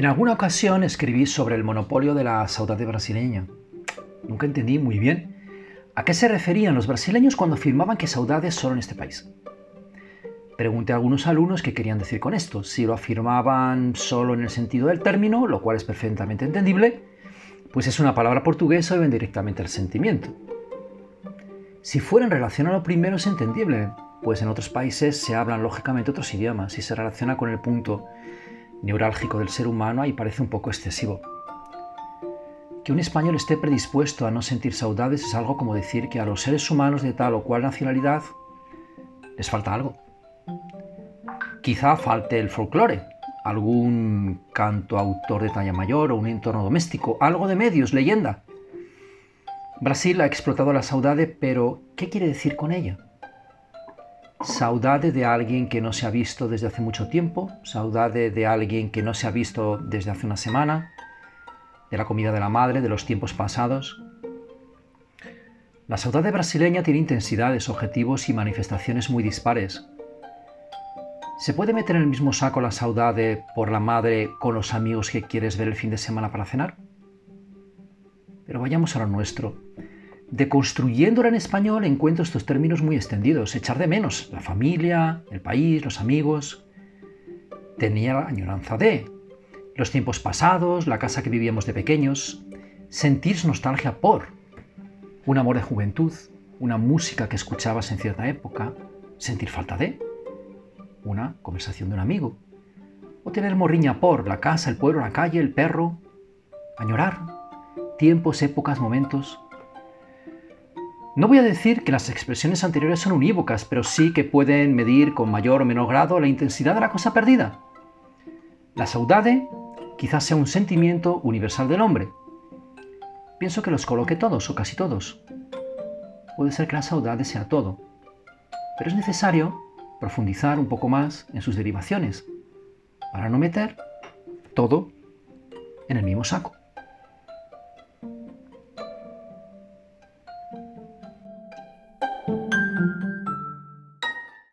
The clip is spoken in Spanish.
En alguna ocasión escribí sobre el monopolio de la saudade brasileña. Nunca entendí muy bien a qué se referían los brasileños cuando afirmaban que saudade es solo en este país. Pregunté a algunos alumnos qué querían decir con esto, si lo afirmaban solo en el sentido del término, lo cual es perfectamente entendible, pues es una palabra portuguesa y ven directamente al sentimiento. Si fuera en relación a lo primero es entendible, pues en otros países se hablan lógicamente otros idiomas y se relaciona con el punto neurálgico del ser humano ahí parece un poco excesivo. Que un español esté predispuesto a no sentir saudades es algo como decir que a los seres humanos de tal o cual nacionalidad les falta algo. Quizá falte el folclore, algún canto autor de talla mayor o un entorno doméstico, algo de medios, leyenda. Brasil ha explotado la saudade, pero ¿qué quiere decir con ella? Saudade de alguien que no se ha visto desde hace mucho tiempo, saudade de alguien que no se ha visto desde hace una semana, de la comida de la madre, de los tiempos pasados. La saudade brasileña tiene intensidades, objetivos y manifestaciones muy dispares. ¿Se puede meter en el mismo saco la saudade por la madre con los amigos que quieres ver el fin de semana para cenar? Pero vayamos a lo nuestro. Deconstruyéndola en español encuentro estos términos muy extendidos. Echar de menos la familia, el país, los amigos. Tenía la añoranza de los tiempos pasados, la casa que vivíamos de pequeños. Sentir nostalgia por un amor de juventud, una música que escuchabas en cierta época. Sentir falta de una conversación de un amigo. O tener morriña por la casa, el pueblo, la calle, el perro. Añorar tiempos, épocas, momentos no voy a decir que las expresiones anteriores son unívocas, pero sí que pueden medir con mayor o menor grado la intensidad de la cosa perdida. La saudade quizás sea un sentimiento universal del hombre. Pienso que los coloque todos o casi todos. Puede ser que la saudade sea todo, pero es necesario profundizar un poco más en sus derivaciones para no meter todo en el mismo saco.